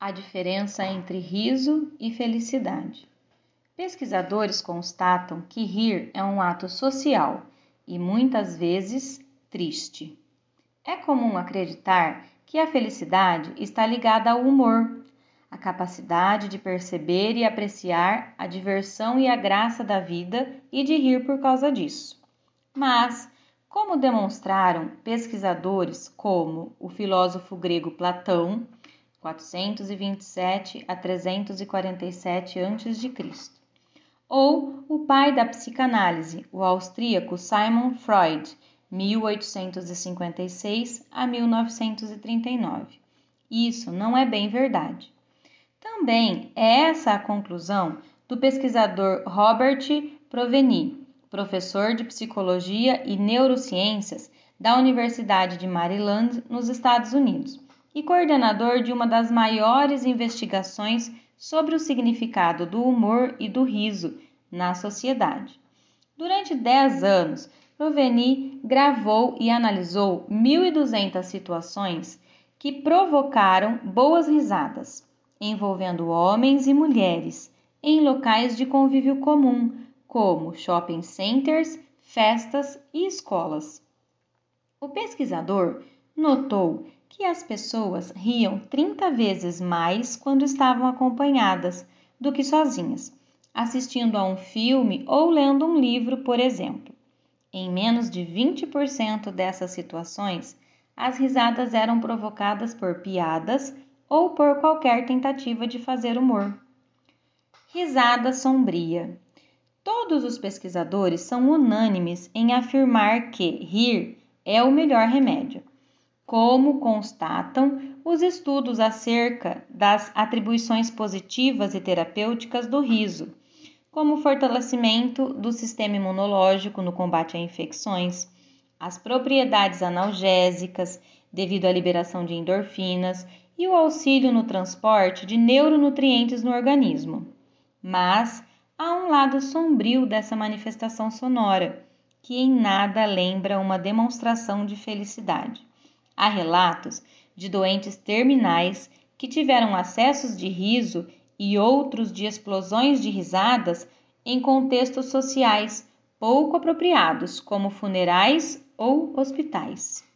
A diferença entre riso e felicidade. Pesquisadores constatam que rir é um ato social e muitas vezes triste. É comum acreditar que a felicidade está ligada ao humor, a capacidade de perceber e apreciar a diversão e a graça da vida e de rir por causa disso. Mas, como demonstraram pesquisadores como o filósofo grego Platão, 427 a 347 a.C. Ou o pai da psicanálise, o austríaco Simon Freud, 1856 a 1939. Isso não é bem verdade. Também é essa a conclusão do pesquisador Robert Proveni, professor de psicologia e neurociências da Universidade de Maryland, nos Estados Unidos e coordenador de uma das maiores investigações sobre o significado do humor e do riso na sociedade. Durante 10 anos, Proveni gravou e analisou 1.200 situações que provocaram boas risadas, envolvendo homens e mulheres, em locais de convívio comum, como shopping centers, festas e escolas. O pesquisador notou que as pessoas riam 30 vezes mais quando estavam acompanhadas do que sozinhas, assistindo a um filme ou lendo um livro, por exemplo. Em menos de 20% dessas situações, as risadas eram provocadas por piadas ou por qualquer tentativa de fazer humor. Risada sombria. Todos os pesquisadores são unânimes em afirmar que rir é o melhor remédio como constatam os estudos acerca das atribuições positivas e terapêuticas do riso, como fortalecimento do sistema imunológico no combate a infecções, as propriedades analgésicas devido à liberação de endorfinas e o auxílio no transporte de neuronutrientes no organismo. Mas há um lado sombrio dessa manifestação sonora, que em nada lembra uma demonstração de felicidade. Há relatos de doentes terminais que tiveram acessos de riso e outros de explosões de risadas em contextos sociais pouco apropriados, como funerais ou hospitais.